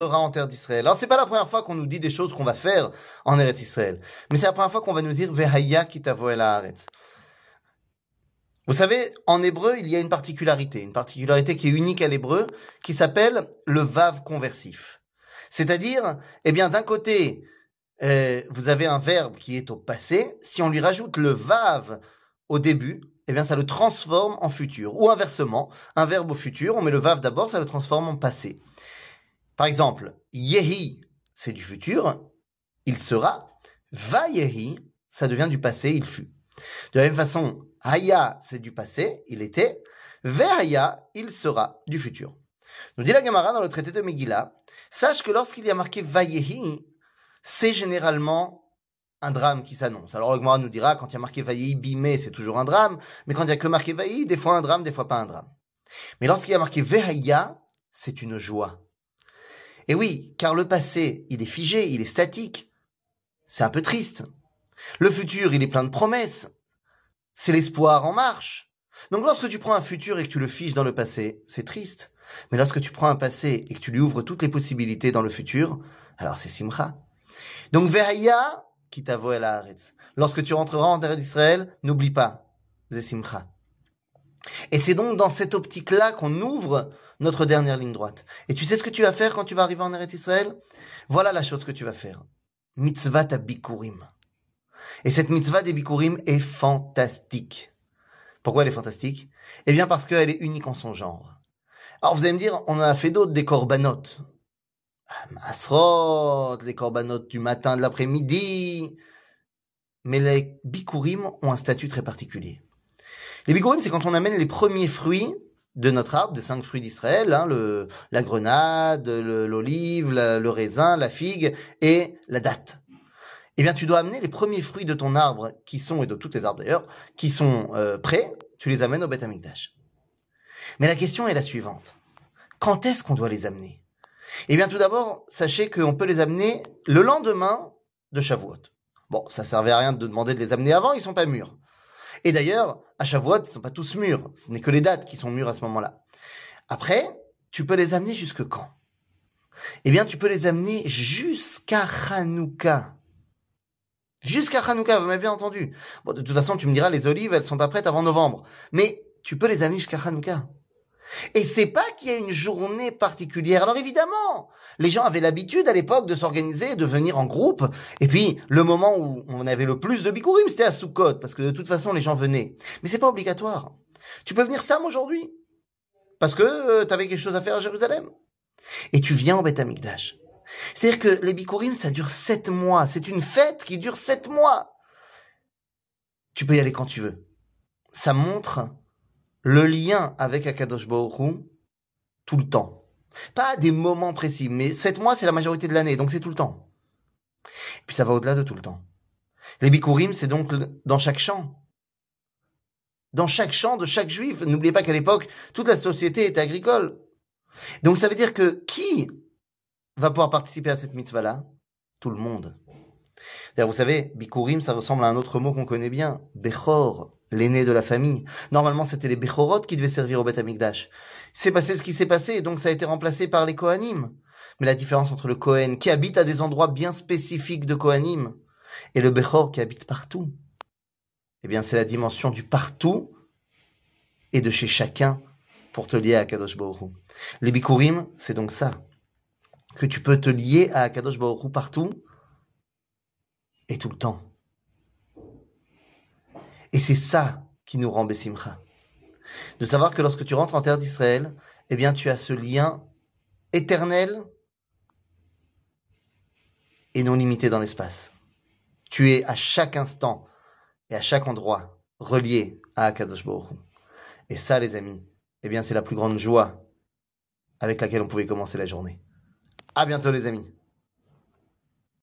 en terre d'Israël. Alors c'est pas la première fois qu'on nous dit des choses qu'on va faire en Eretz Israël, mais c'est la première fois qu'on va nous dire Vehaya kitavo el. Vous savez, en hébreu, il y a une particularité, une particularité qui est unique à l'hébreu, qui s'appelle le vav conversif. C'est-à-dire, eh bien, d'un côté, euh, vous avez un verbe qui est au passé. Si on lui rajoute le vav au début, eh bien, ça le transforme en futur. Ou inversement, un verbe au futur, on met le vav d'abord, ça le transforme en passé. Par exemple, yehi, c'est du futur, il sera. Va yehi, ça devient du passé, il fut. De la même façon, haya, c'est du passé, il était. Ve'haya, il sera du futur. Nous dit la Gemara dans le traité de Megillah, sache que lorsqu'il y a marqué Vayehi, c'est généralement un drame qui s'annonce. Alors le Gemara nous dira, quand il y a marqué Vayehi, bimé, c'est toujours un drame, mais quand il y a que marqué Vayehi, des fois un drame, des fois pas un drame. Mais lorsqu'il y a marqué Vehaya, c'est une joie. Et oui, car le passé, il est figé, il est statique. C'est un peu triste. Le futur, il est plein de promesses. C'est l'espoir en marche. Donc lorsque tu prends un futur et que tu le figes dans le passé, c'est triste. Mais lorsque tu prends un passé et que tu lui ouvres toutes les possibilités dans le futur, alors c'est simcha. Donc Ve'haya, qui à la haaretz. Lorsque tu rentreras en terre d'Israël, n'oublie pas, c'est simcha. Et c'est donc dans cette optique-là qu'on ouvre notre dernière ligne droite. Et tu sais ce que tu vas faire quand tu vas arriver en Eretz Israël? Voilà la chose que tu vas faire. Mitzvah bikurim. Et cette mitzvah des bikurim est fantastique. Pourquoi elle est fantastique? Eh bien parce qu'elle est unique en son genre. Alors vous allez me dire, on en a fait d'autres, des corbanotes. Masrot, les corbanotes du matin, de l'après-midi. Mais les bikurim ont un statut très particulier. Les bikurim, c'est quand on amène les premiers fruits de notre arbre, des cinq fruits d'Israël, hein, la grenade, l'olive, le, raisin, la figue et la date. Eh bien, tu dois amener les premiers fruits de ton arbre, qui sont, et de tous tes arbres d'ailleurs, qui sont euh, prêts, tu les amènes au Beth Amikdash. Mais la question est la suivante. Quand est-ce qu'on doit les amener? Eh bien, tout d'abord, sachez qu'on peut les amener le lendemain de Shavuot. Bon, ça servait à rien de demander de les amener avant, ils sont pas mûrs. Et d'ailleurs, à Shavuot, ce ne sont pas tous mûrs. Ce n'est que les dates qui sont mûres à ce moment-là. Après, tu peux les amener jusque quand? Eh bien, tu peux les amener jusqu'à Hanouka. Jusqu'à Hanouka, vous m'avez bien entendu. Bon, de toute façon, tu me diras, les olives, elles sont pas prêtes avant novembre. Mais tu peux les amener jusqu'à Hanouka. Et c'est pas qu'il y a une journée particulière. Alors évidemment, les gens avaient l'habitude à l'époque de s'organiser, de venir en groupe. Et puis, le moment où on avait le plus de bikurim, c'était à Sukkot, parce que de toute façon, les gens venaient. Mais c'est pas obligatoire. Tu peux venir Stam aujourd'hui, parce que euh, tu avais quelque chose à faire à Jérusalem. Et tu viens au Beth Amikdash. C'est-à-dire que les bikurim, ça dure sept mois. C'est une fête qui dure sept mois. Tu peux y aller quand tu veux. Ça montre le lien avec Akadosh Baruch tout le temps. Pas des moments précis, mais sept mois, c'est la majorité de l'année, donc c'est tout le temps. Puis ça va au-delà de tout le temps. Les bikurim, c'est donc dans chaque champ. Dans chaque champ de chaque juif. N'oubliez pas qu'à l'époque, toute la société était agricole. Donc ça veut dire que qui va pouvoir participer à cette mitzvah-là? Tout le monde. D'ailleurs, vous savez, bikurim, ça ressemble à un autre mot qu'on connaît bien, bechor, l'aîné de la famille. Normalement, c'était les bechorot qui devaient servir au Beth Amikdash. C'est passé ce qui s'est passé, donc ça a été remplacé par les Kohanim. Mais la différence entre le Kohen, qui habite à des endroits bien spécifiques de Kohanim, et le Bechor qui habite partout, eh bien, c'est la dimension du partout et de chez chacun pour te lier à Kadosh Baruch Les Bikurim, c'est donc ça. Que tu peux te lier à Kadosh Baruch partout et tout le temps. Et c'est ça qui nous rend Bessimcha. De savoir que lorsque tu rentres en terre d'Israël, eh bien, tu as ce lien éternel et non limité dans l'espace. Tu es à chaque instant et à chaque endroit relié à Akadosh Baruch Et ça, les amis, eh bien, c'est la plus grande joie avec laquelle on pouvait commencer la journée. À bientôt, les amis.